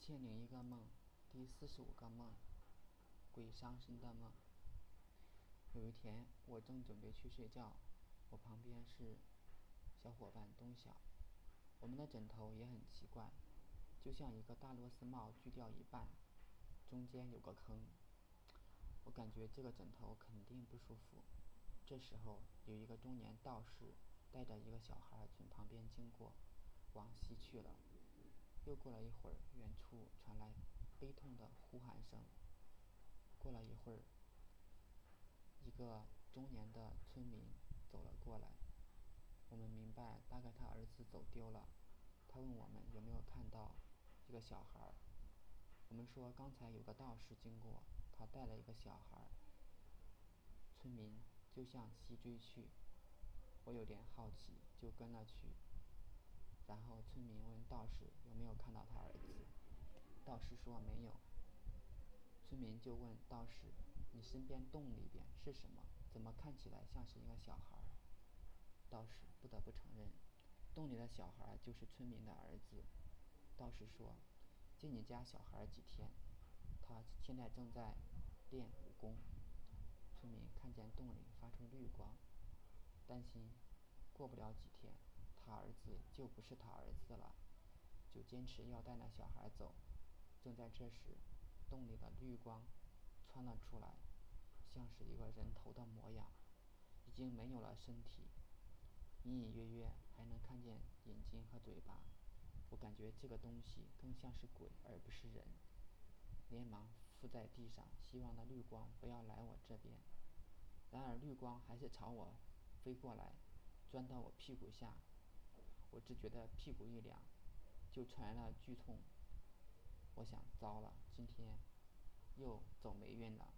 千零一个梦，第四十五个梦，鬼上身的梦。有一天，我正准备去睡觉，我旁边是小伙伴东晓。我们的枕头也很奇怪，就像一个大螺丝帽锯掉一半，中间有个坑。我感觉这个枕头肯定不舒服。这时候，有一个中年道士带着一个小孩从旁边经过，往西去了。又过了一会儿，远处传来悲痛的呼喊声。过了一会儿，一个中年的村民走了过来。我们明白，大概他儿子走丢了。他问我们有没有看到一个小孩。我们说刚才有个道士经过，他带了一个小孩。村民就向西追去。我有点好奇，就跟了去。然后村民问道士看到他儿子，道士说没有。村民就问道士：“你身边洞里边是什么？怎么看起来像是一个小孩？”道士不得不承认，洞里的小孩就是村民的儿子。道士说：“借你家小孩几天，他现在正在练武功。”村民看见洞里发出绿光，担心过不了几天。他儿子就不是他儿子了，就坚持要带那小孩走。正在这时，洞里的绿光窜了出来，像是一个人头的模样，已经没有了身体，隐隐约约还能看见眼睛和嘴巴。我感觉这个东西更像是鬼而不是人，连忙伏在地上，希望那绿光不要来我这边。然而绿光还是朝我飞过来，钻到我屁股下。我只觉得屁股一凉，就传来了剧痛。我想，糟了，今天又走霉运了。